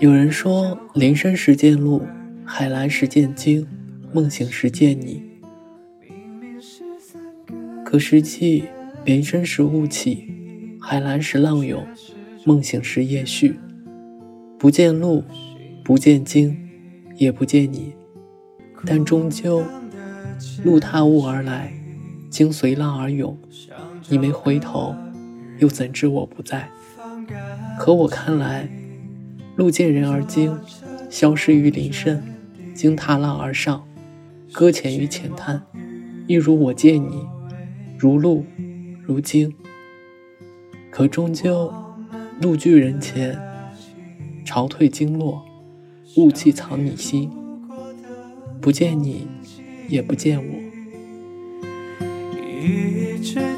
有人说，林深时见鹿，海蓝时见鲸，梦醒时见你。可实际，林深时雾起，海蓝时浪涌，梦醒时夜续。不见鹿，不见鲸，也不见你，但终究，鹿踏雾而来，鲸随浪而涌。你没回头，又怎知我不在？可我看来。路见人而惊，消失于林深；惊踏浪而上，搁浅于浅滩。一如我见你，如路，如鲸。可终究，路拒人前，潮退鲸落，雾气藏你心。不见你，也不见我。一直。